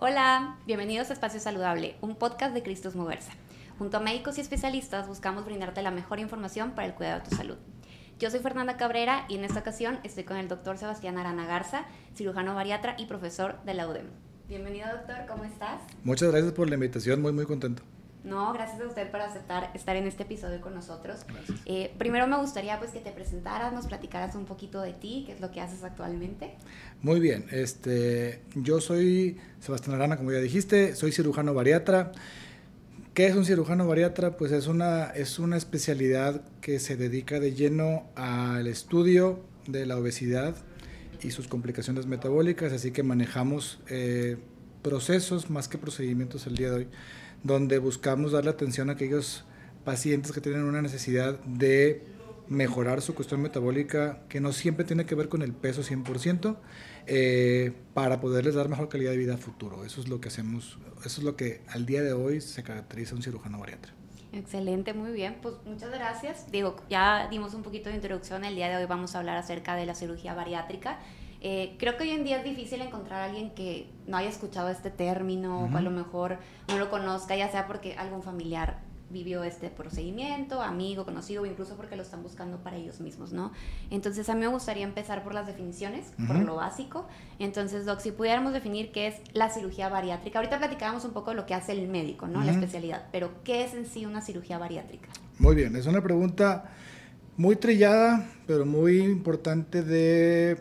Hola, bienvenidos a Espacio Saludable, un podcast de Cristos Moversa. Junto a médicos y especialistas buscamos brindarte la mejor información para el cuidado de tu salud. Yo soy Fernanda Cabrera y en esta ocasión estoy con el doctor Sebastián Arana Garza, cirujano bariatra y profesor de la UDEM. Bienvenido doctor, ¿cómo estás? Muchas gracias por la invitación, muy muy contento. No, gracias a usted por aceptar estar en este episodio con nosotros. Eh, primero me gustaría pues que te presentaras, nos platicaras un poquito de ti, qué es lo que haces actualmente. Muy bien, este, yo soy Sebastián Arana, como ya dijiste, soy cirujano bariatra. ¿Qué es un cirujano bariatra? Pues es una, es una especialidad que se dedica de lleno al estudio de la obesidad y sus complicaciones metabólicas, así que manejamos eh, procesos más que procedimientos el día de hoy donde buscamos darle atención a aquellos pacientes que tienen una necesidad de mejorar su cuestión metabólica, que no siempre tiene que ver con el peso 100%, eh, para poderles dar mejor calidad de vida a futuro. Eso es lo que hacemos, eso es lo que al día de hoy se caracteriza un cirujano bariatra. Excelente, muy bien. Pues muchas gracias. Digo, ya dimos un poquito de introducción. El día de hoy vamos a hablar acerca de la cirugía bariátrica. Eh, creo que hoy en día es difícil encontrar a alguien que no haya escuchado este término o a lo mejor no lo conozca, ya sea porque algún familiar vivió este procedimiento, amigo, conocido o incluso porque lo están buscando para ellos mismos, ¿no? Entonces a mí me gustaría empezar por las definiciones, por lo básico. Entonces, Doc, si pudiéramos definir qué es la cirugía bariátrica, ahorita platicábamos un poco de lo que hace el médico, ¿no? La especialidad, pero ¿qué es en sí una cirugía bariátrica? Muy bien, es una pregunta muy trillada, pero muy importante de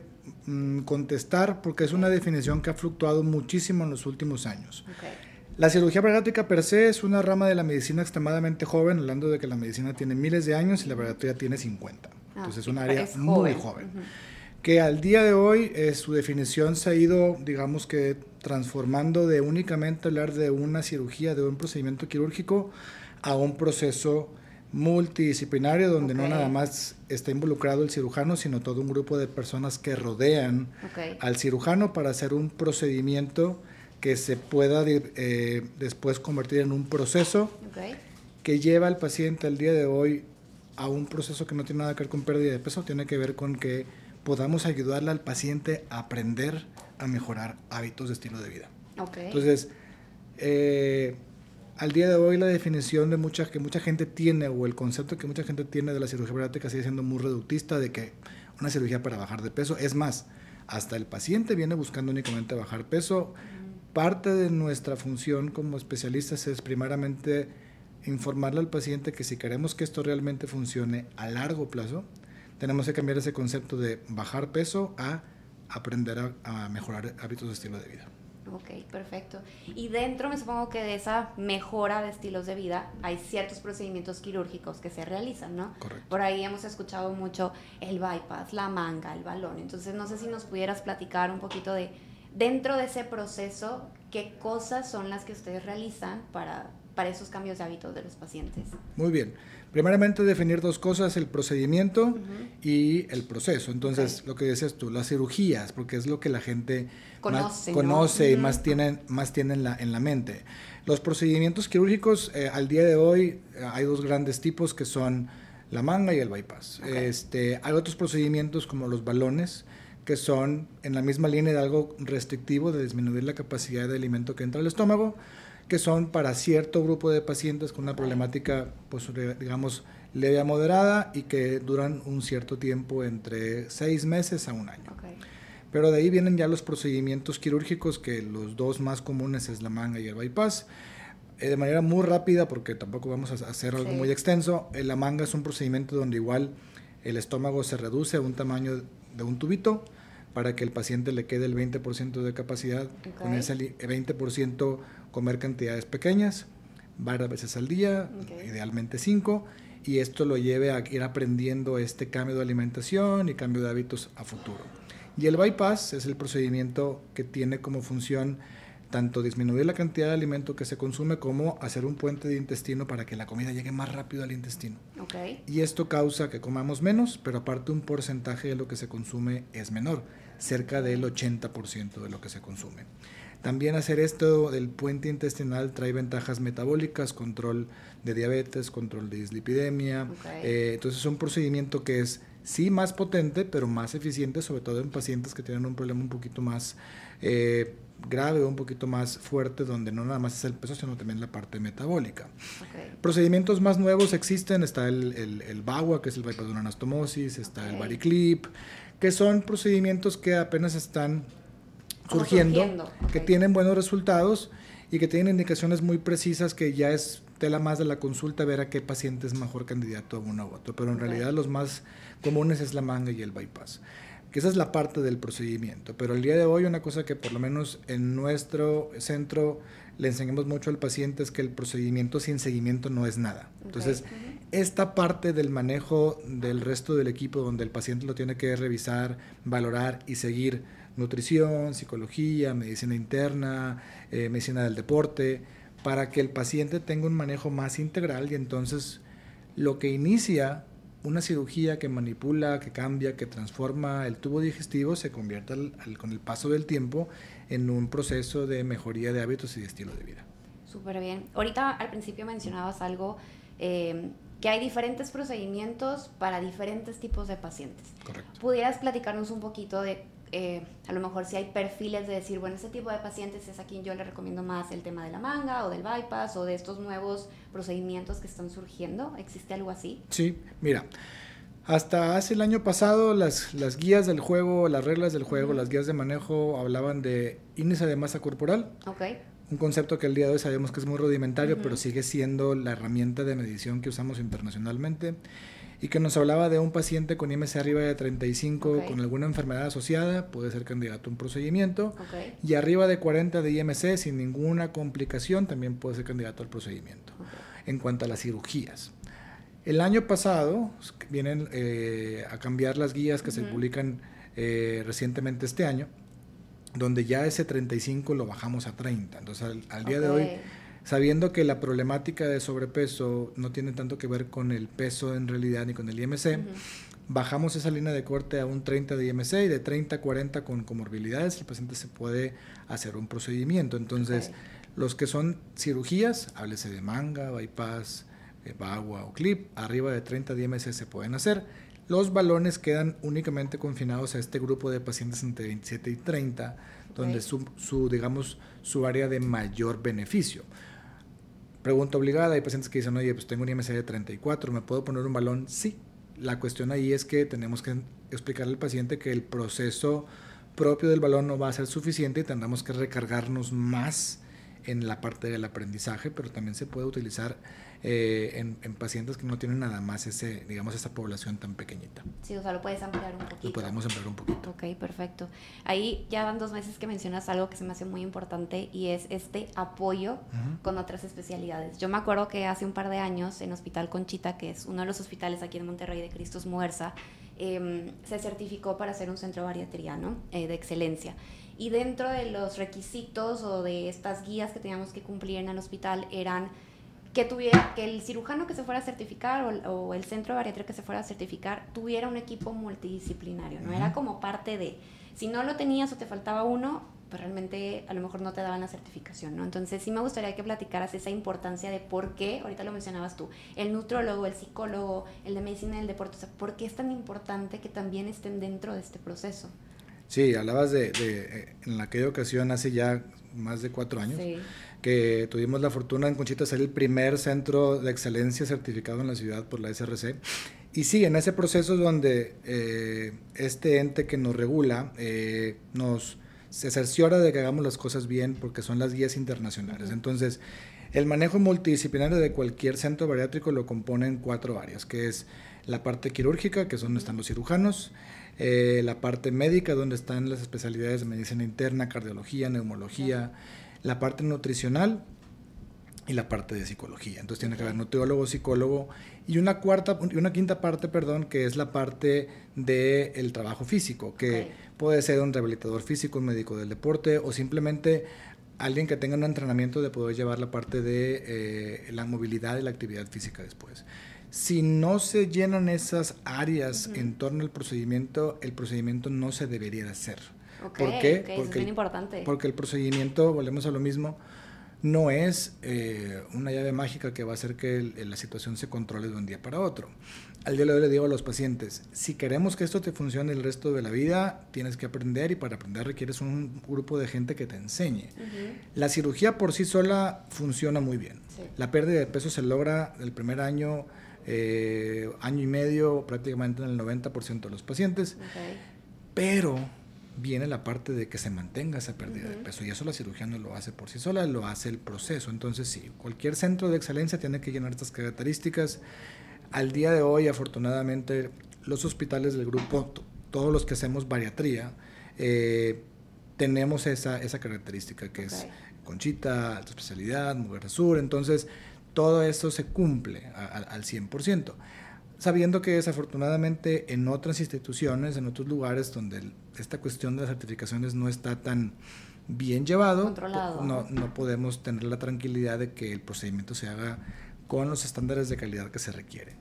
Mm, contestar porque es una definición que ha fluctuado muchísimo en los últimos años. La cirugía bariátrica per se es una rama de la medicina extremadamente joven, hablando de que la medicina tiene miles de años y la bariatría tiene 50. Ah, Entonces es un área muy joven. Que al día de hoy eh, su definición se ha ido, digamos que, transformando de únicamente hablar de una cirugía, de un procedimiento quirúrgico, a un proceso multidisciplinario donde no nada más está involucrado el cirujano, sino todo un grupo de personas que rodean al cirujano para hacer un procedimiento que se pueda eh, después convertir en un proceso que lleva al paciente al día de hoy a un proceso que no tiene nada que ver con pérdida de peso, tiene que ver con que podamos ayudarle al paciente a aprender a mejorar hábitos de estilo de vida. Entonces, eh, al día de hoy la definición de mucha, que mucha gente tiene o el concepto que mucha gente tiene de la cirugía bariátrica sigue siendo muy reductista de que una cirugía para bajar de peso, es más, hasta el paciente viene buscando únicamente bajar peso. Parte de nuestra función como especialistas es primeramente informarle al paciente que si queremos que esto realmente funcione a largo plazo, tenemos que cambiar ese concepto de bajar peso a aprender a mejorar hábitos de estilo de vida. Ok, perfecto. Y dentro me supongo que de esa mejora de estilos de vida hay ciertos procedimientos quirúrgicos que se realizan, ¿no? Correcto. Por ahí hemos escuchado mucho el bypass, la manga, el balón. Entonces no sé si nos pudieras platicar un poquito de dentro de ese proceso, qué cosas son las que ustedes realizan para, para esos cambios de hábitos de los pacientes. Muy bien. Primeramente definir dos cosas, el procedimiento y el proceso. Entonces, lo que decías tú, las cirugías, porque es lo que la gente conoce, conoce y más tienen, más tienen la, en la mente. Los procedimientos quirúrgicos, eh, al día de hoy, eh, hay dos grandes tipos que son la manga y el bypass. Este, hay otros procedimientos como los balones, que son en la misma línea de algo restrictivo, de disminuir la capacidad de alimento que entra al estómago que son para cierto grupo de pacientes con una problemática, pues, digamos, leve a moderada y que duran un cierto tiempo entre seis meses a un año. Pero de ahí vienen ya los procedimientos quirúrgicos, que los dos más comunes es la manga y el bypass. Eh, de manera muy rápida, porque tampoco vamos a hacer algo muy extenso, eh, la manga es un procedimiento donde igual el estómago se reduce a un tamaño de un tubito para que el paciente le quede el 20% de capacidad. Con ese 20% comer cantidades pequeñas, varias veces al día, idealmente cinco, y esto lo lleve a ir aprendiendo este cambio de alimentación y cambio de hábitos a futuro. Y el bypass es el procedimiento que tiene como función tanto disminuir la cantidad de alimento que se consume como hacer un puente de intestino para que la comida llegue más rápido al intestino. Y esto causa que comamos menos, pero aparte un porcentaje de lo que se consume es menor, cerca del 80% de lo que se consume. También hacer esto del puente intestinal trae ventajas metabólicas, control de diabetes, control de dislipidemia. Eh, entonces es un procedimiento que es sí más potente, pero más eficiente, sobre todo en pacientes que tienen un problema un poquito más, eh, grave o un poquito más fuerte, donde no nada más es el peso, sino también la parte metabólica. Procedimientos más nuevos existen, está el, el, que es el bypass de una anastomosis, está el Bariclip, que son procedimientos que apenas están surgiendo, que tienen buenos resultados y que tienen indicaciones muy precisas que ya es tela más de la consulta ver a qué paciente es mejor candidato a uno u otro, pero en realidad los más comunes es la manga y el bypass que esa es la parte del procedimiento. Pero el día de hoy una cosa que por lo menos en nuestro centro le enseñamos mucho al paciente es que el procedimiento sin seguimiento no es nada. Entonces, esta parte del manejo del resto del equipo donde el paciente lo tiene que revisar, valorar y seguir nutrición, psicología, medicina interna, eh, medicina del deporte, para que el paciente tenga un manejo más integral y entonces lo que inicia una cirugía que manipula, que cambia, que transforma el tubo digestivo se convierte con el paso del tiempo en un proceso de mejoría de hábitos y de estilo de vida. Súper bien. Ahorita al principio mencionabas algo, eh, que hay diferentes procedimientos para diferentes tipos de pacientes. Correcto. ¿Pudieras platicarnos un poquito de eh, a lo mejor si hay perfiles de decir, bueno, ese tipo de pacientes es a quien yo le recomiendo más el tema de la manga o del bypass o de estos nuevos procedimientos que están surgiendo. ¿Existe algo así? Sí, mira. Hasta hace el año pasado las, las guías del juego, las reglas del juego, las guías de manejo hablaban de índice de masa corporal. Okay. Un concepto que el día de hoy sabemos que es muy rudimentario, pero sigue siendo la herramienta de medición que usamos internacionalmente y que nos hablaba de un paciente con IMC arriba de 35 con alguna enfermedad asociada, puede ser candidato a un procedimiento, y arriba de 40 de IMC sin ninguna complicación también puede ser candidato al procedimiento. En cuanto a las cirugías. El año pasado vienen eh, a cambiar las guías que se publican eh, recientemente este año, donde ya ese 35 lo bajamos a 30. Entonces al, día de hoy sabiendo que la problemática de sobrepeso no tiene tanto que ver con el peso en realidad ni con el IMC, bajamos esa línea de corte a un 30 de IMC y de 30 a 40 con comorbilidades el paciente se puede hacer un procedimiento. Entonces, los que son cirugías, háblese de manga, bypass, eh, bagua o clip, arriba de 30 de IMC se pueden hacer. Los balones quedan únicamente confinados a este grupo de pacientes entre 27 y 30, donde su, su, digamos, su área de mayor beneficio. Pregunta obligada, hay pacientes que dicen, oye, pues tengo un IMC de 34, ¿me puedo poner un balón? Sí. La cuestión ahí es que tenemos que explicarle al paciente que el proceso propio del balón no va a ser suficiente y tendremos que recargarnos más en la parte del aprendizaje, pero también se puede utilizar eh, en, pacientes que no tienen nada más ese, digamos, esa población tan pequeñita. Sí, o sea, lo puedes ampliar un poquito. Lo podemos ampliar un poquito. Ok, perfecto. Ahí ya van dos meses que mencionas algo que se me hace muy importante y es este apoyo con otras especialidades. Yo me acuerdo que hace un par de años en Hospital Conchita, que es uno de los hospitales aquí en Monterrey de Cristos Muerza, em, se certificó para ser un centro bariatriano eh, de excelencia. Y dentro de los requisitos o de estas guías que teníamos que cumplir en el hospital eran que tuviera, que el cirujano que se fuera a certificar o, el centro de bariatría que se fuera a certificar tuviera un equipo multidisciplinario, ¿no? Era como parte de, si no lo tenías o te faltaba uno, pues realmente a lo mejor no te daban la certificación, ¿no? Entonces sí me gustaría que platicaras esa importancia de por qué, ahorita lo mencionabas tú, el nutrólogo, el psicólogo, el de medicina del deporte, o sea, ¿por qué es tan importante que también estén dentro de este proceso? Sí, hablabas de, de eh, en aquella ocasión hace ya más de cuatro años. Sí que tuvimos la fortuna en Conchita de ser el primer centro de excelencia certificado en la ciudad por la SRC. Y sí, en ese proceso donde eh, este ente que nos regula eh, nos se cerciora de que hagamos las cosas bien porque son las guías internacionales. Entonces, el manejo multidisciplinario de cualquier centro bariátrico lo componen cuatro áreas, que es la parte quirúrgica, que es donde están los cirujanos, eh, la parte médica, donde están las especialidades de medicina interna, cardiología, neumología, la parte nutricional y la parte de psicología. Entonces tiene que haber nutriólogo, psicólogo y una cuarta y una quinta parte, perdón, que es la parte del el trabajo físico, que puede ser un rehabilitador físico, un médico del deporte o simplemente alguien que tenga un entrenamiento de poder llevar la parte de eh, la movilidad y la actividad física después. Si no se llenan esas áreas en torno al procedimiento, el procedimiento no se debería hacer. ¿Por qué? porque, es importante. Porque el procedimiento, volvemos a lo mismo, no es eh, una llave mágica que va a hacer que la situación se controle de un día para otro. Al día de hoy le digo a los pacientes, si queremos que esto te funcione el resto de la vida, tienes que aprender y para aprender requieres un grupo de gente que te enseñe. La cirugía por sí sola funciona muy bien. La pérdida de peso se logra el primer año, eh, año y medio, prácticamente en el 90% de los pacientes. Pero viene la parte de que se mantenga esa pérdida de peso y eso la cirugía no lo hace por sí sola, lo hace el proceso. Entonces sí, cualquier centro de excelencia tiene que llenar estas características. Al día de hoy, afortunadamente, los hospitales del grupo, todos los que hacemos bariatría, eh, tenemos esa, esa característica que es Conchita, alta especialidad, Mujer Sur, entonces todo eso se cumple al 100% sabiendo que desafortunadamente en otras instituciones, en otros lugares donde esta cuestión de las certificaciones no está tan bien llevado, no, no podemos tener la tranquilidad de que el procedimiento se haga con los estándares de calidad que se requiere.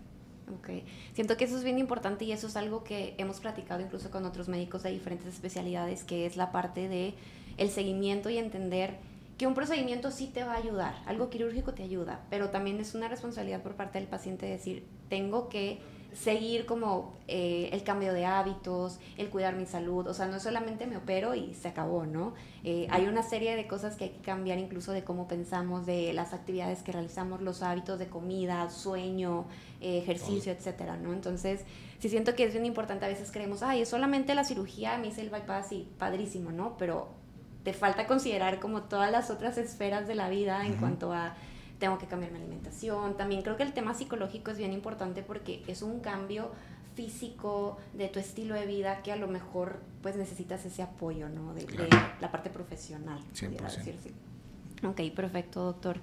Ok, siento que eso es bien importante y eso es algo que hemos platicado incluso con otros médicos de diferentes especialidades, que es la parte de el seguimiento y entender que un procedimiento sí te va a ayudar, algo quirúrgico te ayuda, pero también es una responsabilidad por parte del paciente decir, tengo que seguir como eh, el cambio de hábitos, el cuidar mi salud, o sea, no solamente me opero y se acabó, ¿no? Eh, hay una serie de cosas que hay que cambiar incluso de cómo pensamos, de las actividades que realizamos, los hábitos de comida, sueño, eh, ejercicio, etcétera, ¿no? Entonces, sí siento que es bien importante, a veces creemos, ay, es solamente la cirugía, me hice el bypass y padrísimo, ¿no? Pero te falta considerar como todas las otras esferas de la vida en cuanto a tengo que cambiar mi alimentación. También creo que el tema psicológico es bien importante porque es un cambio físico de tu estilo de vida que a lo mejor pues necesitas ese apoyo, ¿no? De, la parte profesional. 100%. Decir, Ok, perfecto, doctor.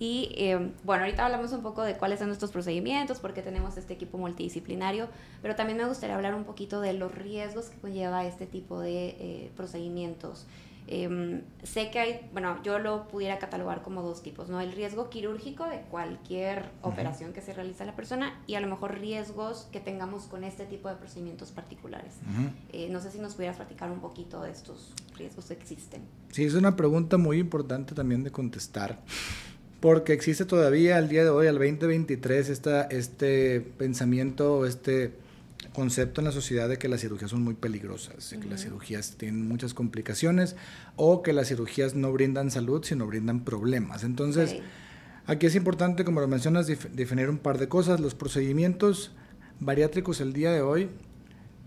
Y eh, bueno, ahorita hablamos un poco de cuáles son nuestros procedimientos, por qué tenemos este equipo multidisciplinario, pero también me gustaría hablar un poquito de los riesgos que conlleva este tipo de eh, procedimientos. Em, sé que hay, bueno, yo lo pudiera catalogar como dos tipos, ¿no? El riesgo quirúrgico de cualquier operación que se realiza a la persona y a lo mejor riesgos que tengamos con este tipo de procedimientos particulares. Eh, no sé si nos pudieras platicar un poquito de estos riesgos que existen. Sí, es una pregunta muy importante también de contestar. Porque existe todavía al día de hoy, al 2023, esta, este pensamiento, este concepto en la sociedad de que las cirugías son muy peligrosas, que las cirugías tienen muchas complicaciones o que las cirugías no brindan salud, sino brindan problemas. Entonces, aquí es importante, como lo mencionas, definir un par de cosas. Los procedimientos bariátricos el día de hoy,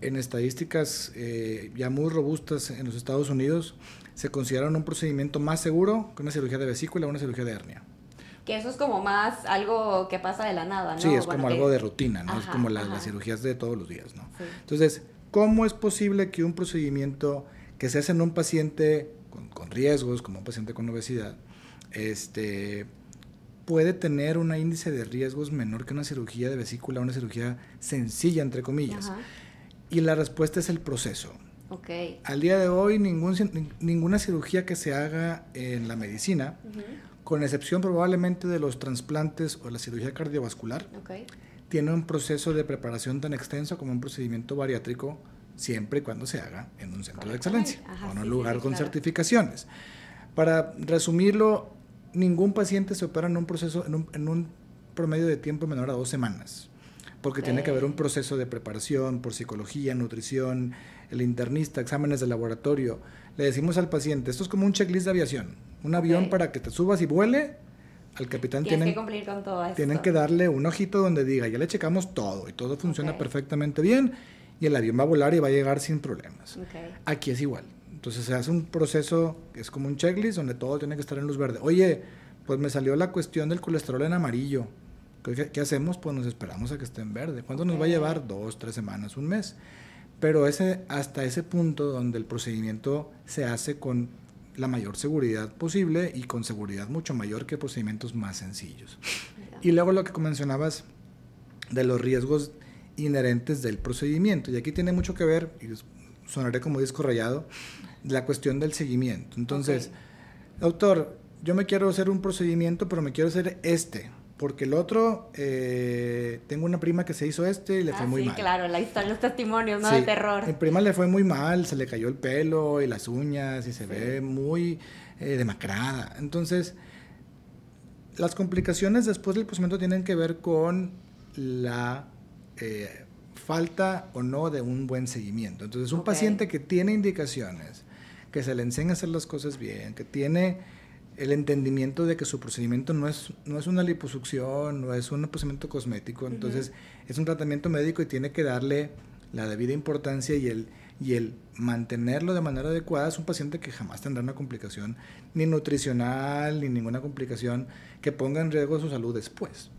en estadísticas eh, ya muy robustas en los Estados Unidos, se consideran un procedimiento más seguro que una cirugía de vesícula o una cirugía de hernia que eso es como más algo que pasa de la nada, ¿no? Sí, es como algo de rutina, ¿no? es como las cirugías de todos los días, ¿no? Entonces, ¿cómo es posible que un procedimiento que se hace en un paciente con, riesgos, como un paciente con obesidad, este, puede tener un índice de riesgos menor que una cirugía de vesícula, una cirugía sencilla, entre comillas? Y la respuesta es el proceso. Okay. Al día de hoy, ningún, ninguna cirugía que se haga en la medicina con excepción probablemente de los trasplantes o la cirugía cardiovascular, tiene un proceso de preparación tan extenso como un procedimiento bariátrico siempre y cuando se haga en un centro de excelencia o en un lugar con certificaciones. Para resumirlo, ningún paciente se opera en un proceso, en un, en un promedio de tiempo menor a dos semanas, porque tiene que haber un proceso de preparación por psicología, nutrición, el internista, exámenes de laboratorio. Le decimos al paciente, esto es como un checklist de aviación un avión para que te subas y vuele, al capitán tienen que cumplir con todo Tienen que darle un ojito donde diga, ya le checamos todo y todo funciona perfectamente bien y el avión va a volar y va a llegar sin problemas. Aquí es igual. Entonces se hace un proceso que es como un checklist donde todo tiene que estar en luz verde. Oye, pues me salió la cuestión del colesterol en amarillo. ¿Qué, hacemos? Pues nos esperamos a que esté en verde. ¿Cuánto nos va a llevar? Dos, tres semanas, un mes. Pero ese, hasta ese punto donde el procedimiento se hace con la mayor seguridad posible y con seguridad mucho mayor que procedimientos más sencillos. Y luego lo que mencionabas de los riesgos inherentes del procedimiento. Y aquí tiene mucho que ver, y sonaré como disco rayado, la cuestión del seguimiento. Entonces, doctor, yo me quiero hacer un procedimiento, pero me quiero hacer este porque el otro, eh, tengo una prima que se hizo este y le fue ah, muy mal. Sí, claro, la historia, los testimonios, ¿no? de terror. Mi prima le fue muy mal, se le cayó el pelo y las uñas y se ve muy eh, demacrada. Entonces, las complicaciones después del procedimiento tienen que ver con la eh, falta o no de un buen seguimiento. Entonces, un paciente que tiene indicaciones, que se le enseña a hacer las cosas bien, que tiene el entendimiento de que su procedimiento no es, no es una liposucción, no es un procedimiento cosmético, entonces es un tratamiento médico y tiene que darle la debida importancia y el, y el mantenerlo de manera adecuada. Es un paciente que jamás tendrá una complicación ni nutricional ni ninguna complicación que ponga en riesgo su salud después.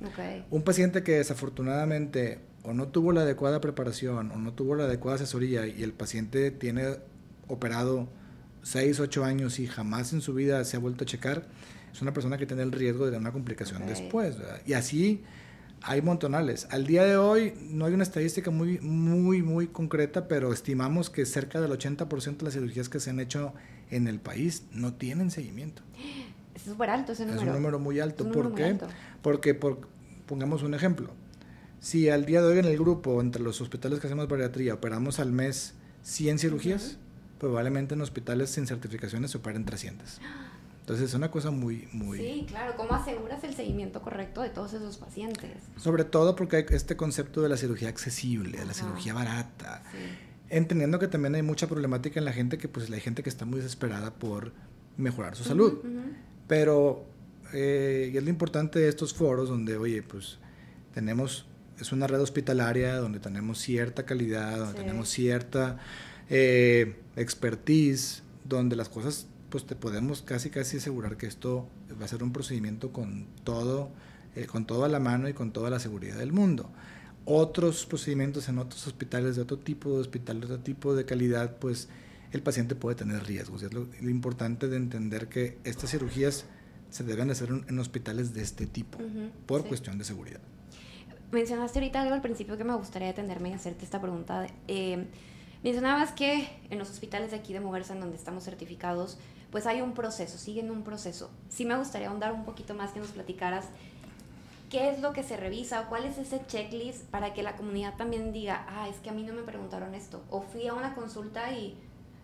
Un paciente que desafortunadamente o no tuvo la adecuada preparación o no tuvo la adecuada asesoría y el paciente tiene operado 6, 8 años y jamás en su vida se ha vuelto a checar, es una persona que tiene el riesgo de tener una complicación después. Y así hay montonales. Al día de hoy no hay una estadística muy, muy, muy concreta, pero estimamos que cerca del 80% de las cirugías que se han hecho en el país no tienen seguimiento. Es súper alto ese número. Es un número muy alto. ¿Por qué? Porque, por, pongamos un ejemplo, si al día de hoy en el grupo, entre los hospitales que hacemos bariatría, operamos al mes 100 cirugías, probablemente en hospitales sin certificaciones se operen 300. Entonces es una cosa muy, muy... Sí, claro. ¿Cómo aseguras el seguimiento correcto de todos esos pacientes? Sobre todo porque hay este concepto de la cirugía accesible, de la cirugía barata. Entendiendo que también hay mucha problemática en la gente, que pues hay gente que está muy desesperada por mejorar su salud. Pero, eh, y es lo importante de estos foros donde, oye, pues tenemos, es una red hospitalaria donde tenemos cierta calidad, donde tenemos cierta eh, expertise, donde las cosas pues te podemos casi casi asegurar que esto va a ser un procedimiento con todo, eh, con toda la mano y con toda la seguridad del mundo. Otros procedimientos en otros hospitales de otro tipo de hospital, de otro tipo de calidad, pues el paciente puede tener riesgos. Y es lo, importante de entender que estas cirugías se deben hacer en, hospitales de este tipo, por cuestión de seguridad. Mencionaste ahorita algo al principio que me gustaría detenerme y hacerte esta pregunta. Eh, mencionabas que en los hospitales de aquí de Moverse, en donde estamos certificados, pues hay un proceso, siguen un proceso. Sí me gustaría ahondar un poquito más que nos platicaras qué es lo que se revisa o cuál es ese checklist para que la comunidad también diga, ah, es que a mí no me preguntaron esto, o fui a una consulta y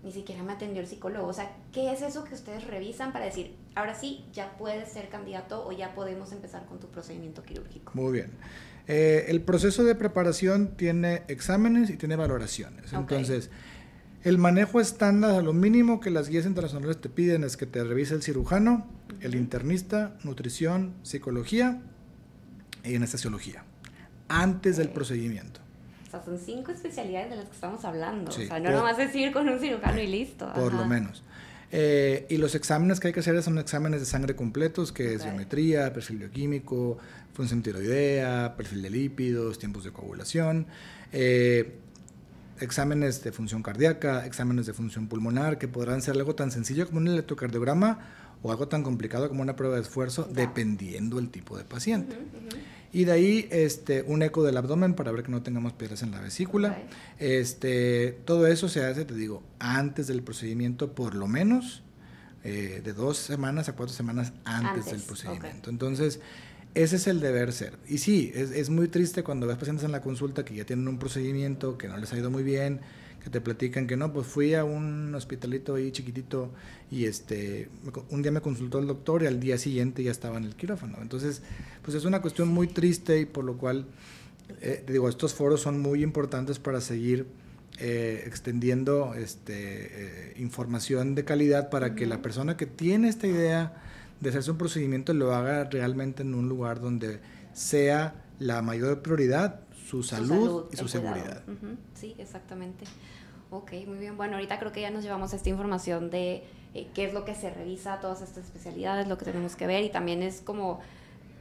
ni siquiera me atendió el psicólogo. O sea, ¿qué es eso que ustedes revisan para decir, ahora sí, ya puedes ser candidato o ya podemos empezar con tu procedimiento quirúrgico? Muy bien. Eh, el proceso de preparación tiene exámenes y tiene valoraciones. Entonces, el manejo estándar, lo mínimo que las guías internacionales te piden es que te revise el cirujano, el internista, nutrición, psicología y anestesiología, antes del procedimiento. O sea, son cinco especialidades de las que estamos hablando. o sea, no nomás decir con un cirujano y listo. Por lo menos. Eh, y los exámenes que hay que hacer son exámenes de sangre completos, que es biometría, perfil bioquímico, función tiroidea, perfil de lípidos, tiempos de coagulación. Eh, exámenes de función cardíaca, exámenes de función pulmonar, que podrán ser algo tan sencillo como un electrocardiograma o algo tan complicado como una prueba de esfuerzo, dependiendo el tipo de paciente. Y de ahí este, un eco del abdomen para ver que no tengamos piedras en la vesícula. Este, todo eso se hace, te digo, antes del procedimiento por lo menos, eh, de dos semanas a cuatro semanas antes, del procedimiento. Entonces, ese es el deber ser. Y sí, es, es, muy triste cuando ves pacientes en la consulta que ya tienen un procedimiento, que no les ha ido muy bien, que te platican que no, pues fui a un hospitalito ahí chiquitito y este, un día me consultó el doctor y al día siguiente ya estaba en el quirófano. Entonces, pues es una cuestión muy triste y por lo cual, eh, digo, estos foros son muy importantes para seguir eh, extendiendo este, eh, información de calidad para que la persona que tiene esta idea de hacerse un procedimiento lo haga realmente en un lugar donde sea la mayor prioridad su salud, y su seguridad. Sí, exactamente. Ok, muy bien. Bueno, ahorita creo que ya nos llevamos esta información de eh, qué es lo que se revisa, todas estas especialidades, lo que tenemos que ver y también es como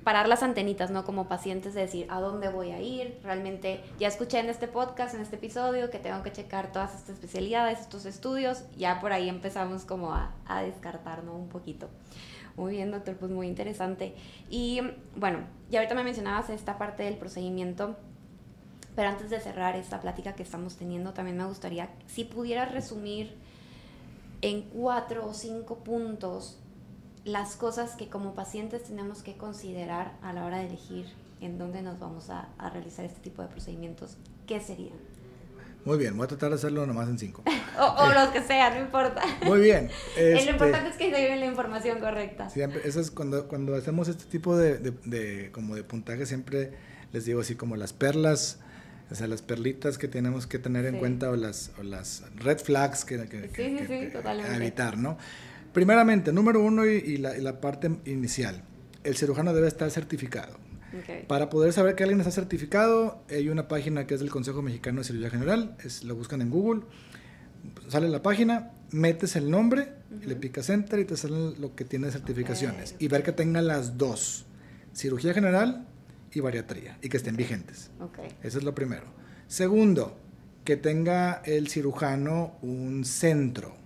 parar las antenitas, ¿no? Como pacientes de decir, ¿a dónde voy a ir? Realmente ya escuché en este podcast, en este episodio, que tengo que checar todas estas especialidades, estos estudios, ya por ahí empezamos como a, a descartar, ¿no? Un poquito. Muy bien, doctor, pues muy interesante. Y bueno, ya ahorita me mencionabas esta parte del procedimiento, pero antes de cerrar esta plática que estamos teniendo, también me gustaría, si pudieras resumir en cuatro o cinco puntos las cosas que como pacientes tenemos que considerar a la hora de elegir en dónde nos vamos a, a realizar este tipo de procedimientos, ¿qué serían? Muy bien, voy a tratar de hacerlo nomás en cinco. o, los que sea, no importa. Muy bien. Lo importante es que se lleven la información correcta. Siempre, eso es cuando, cuando hacemos este tipo de, de, como de puntaje, siempre les digo así como las perlas, o sea, las perlitas que tenemos que tener en cuenta o las, o las red flags que, que, que, evitar, ¿no? Primeramente, número uno y, la, y la parte inicial, el cirujano debe estar certificado. Para poder saber que alguien está certificado, hay una página que es del Consejo Mexicano de Cirugía General, es, lo buscan en Google, sale la página, metes el nombre, le picas enter y te sale lo que tiene certificaciones. Y ver que tenga las dos, cirugía general y bariatría, y que estén vigentes. Eso es lo primero. Segundo, que tenga el cirujano un centro.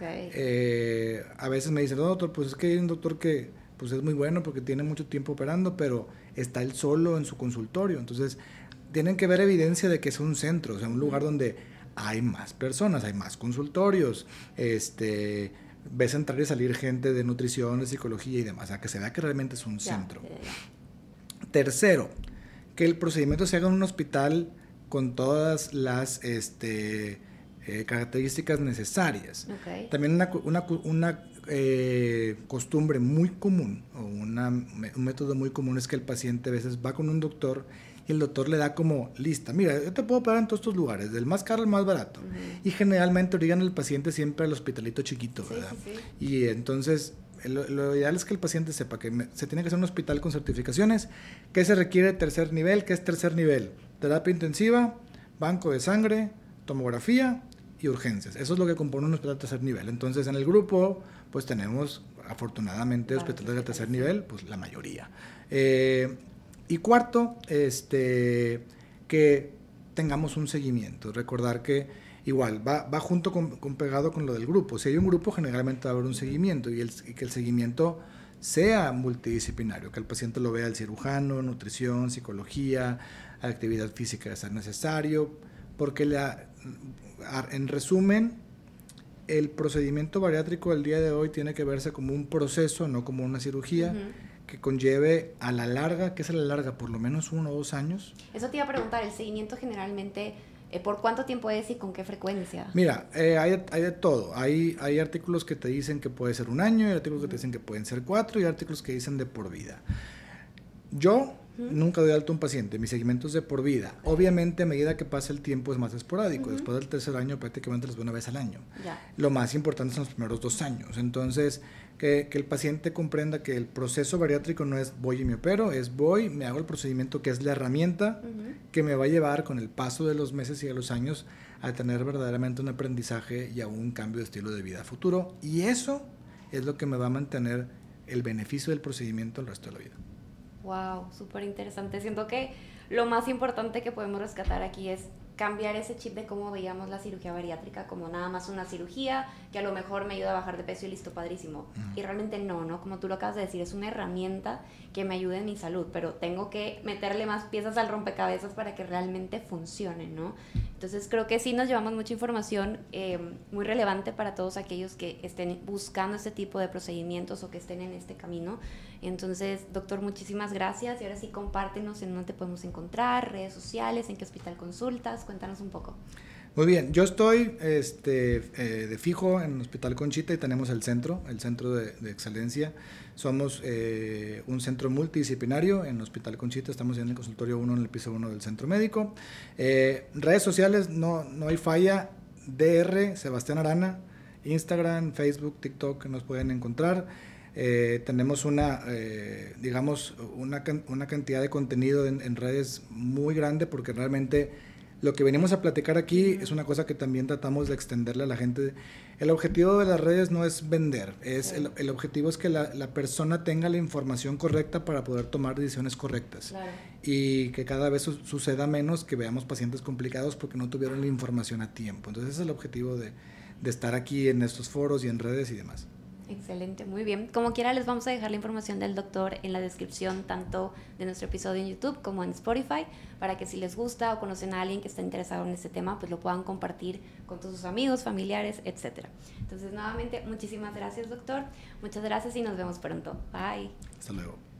Eh, a veces me dicen, doctor, pues es que hay un doctor que pues es muy bueno porque tiene mucho tiempo operando, pero está él solo en su consultorio. Entonces, tienen que ver evidencia de que es un centro, o sea, un lugar donde hay más personas, hay más consultorios, este, ves entrar y salir gente de nutrición, de psicología y demás, o sea, que se vea que realmente es un centro. Tercero, que el procedimiento se haga en un hospital con todas las este, eh, características necesarias. También una, una, una eh, costumbre muy común o una, un método muy común es que el paciente a veces va con un doctor y el doctor le da como lista, mira, yo te puedo operar en todos estos lugares, del más caro al más barato. Y generalmente obligan al paciente siempre al hospitalito chiquito, ¿verdad? Y entonces lo, ideal es que el paciente sepa que se tiene que hacer un hospital con certificaciones, que se requiere tercer nivel, que es tercer nivel, terapia intensiva, banco de sangre, tomografía y urgencias. Eso es lo que compone un hospital de tercer nivel. Entonces en el grupo pues tenemos afortunadamente hospitales de tercer nivel, pues la mayoría. Eh, y cuarto, este, que tengamos un seguimiento. Recordar que igual va, va junto con, pegado con lo del grupo. Si hay un grupo, generalmente va a haber un seguimiento y, el, que el seguimiento sea multidisciplinario, que el paciente lo vea el cirujano, nutrición, psicología, actividad física de ser necesario, porque la, en resumen, el procedimiento bariátrico del día de hoy tiene que verse como un proceso, no como una cirugía. que conlleve a la larga, ¿qué es a la larga? Por lo menos uno o dos años. Eso te iba a preguntar, el seguimiento generalmente, ¿por cuánto tiempo es y con qué frecuencia? Mira, eh, hay, hay, de todo. Hay, hay artículos que te dicen que puede ser un año, hay artículos que te dicen que pueden ser cuatro, y hay artículos que dicen de por vida. Yo Nunca doy alto a un paciente, mi seguimiento es de por vida. Obviamente a medida que pasa el tiempo es más esporádico, después del tercer año prácticamente les veo una vez al año. Lo más importante son los primeros dos años. Entonces, que, el paciente comprenda que el proceso bariátrico no es voy y me opero, es voy, me hago el procedimiento que es la herramienta que me va a llevar con el paso de los meses y de los años a tener verdaderamente un aprendizaje y a un cambio de estilo de vida futuro. Y eso es lo que me va a mantener el beneficio del procedimiento el resto de la vida. Wow, súper interesante. Siento que lo más importante que podemos rescatar aquí es cambiar ese chip de cómo veíamos la cirugía bariátrica como nada más una cirugía que a lo mejor me ayuda a bajar de peso y listo, padrísimo. Y realmente no, ¿no? Como tú lo acabas de decir, es una herramienta que me ayude en mi salud, pero tengo que meterle más piezas al rompecabezas para que realmente funcione, ¿no? Entonces creo que sí nos llevamos mucha información eh, muy relevante para todos aquellos que estén buscando este tipo de procedimientos o que estén en este camino. Entonces, doctor, muchísimas gracias y ahora sí compártenos en dónde te podemos encontrar, redes sociales, en qué hospital consultas, cuéntanos un poco. Muy bien, yo estoy este, eh, de fijo en el Hospital Conchita y tenemos el centro, el centro de, excelencia. Somos eh, un centro multidisciplinario en el Hospital Conchita, estamos en el consultorio 1 en el piso 1 del centro médico. Eh, redes sociales, no, no hay falla, DR Sebastián Arana, Instagram, Facebook, TikTok, nos pueden encontrar. tenemos una, digamos, una, una, cantidad de contenido en, en redes muy grande porque realmente lo que venimos a platicar aquí es una cosa que también tratamos de extenderle a la gente. El objetivo de las redes no es vender, es el, objetivo es que la, persona tenga la información correcta para poder tomar decisiones correctas. Y que cada vez suceda menos que veamos pacientes complicados porque no tuvieron la información a tiempo. Entonces ese es el objetivo de, de estar aquí en estos foros y en redes y demás. Excelente, muy bien. Como quiera, les vamos a dejar la información del doctor en la descripción, tanto de nuestro episodio en YouTube como en Spotify, para que si les gusta o conocen a alguien que está interesado en este tema, pues lo puedan compartir con todos sus amigos, familiares, etc. Entonces, nuevamente, muchísimas gracias, doctor. Muchas gracias y nos vemos pronto. Bye. Hasta luego.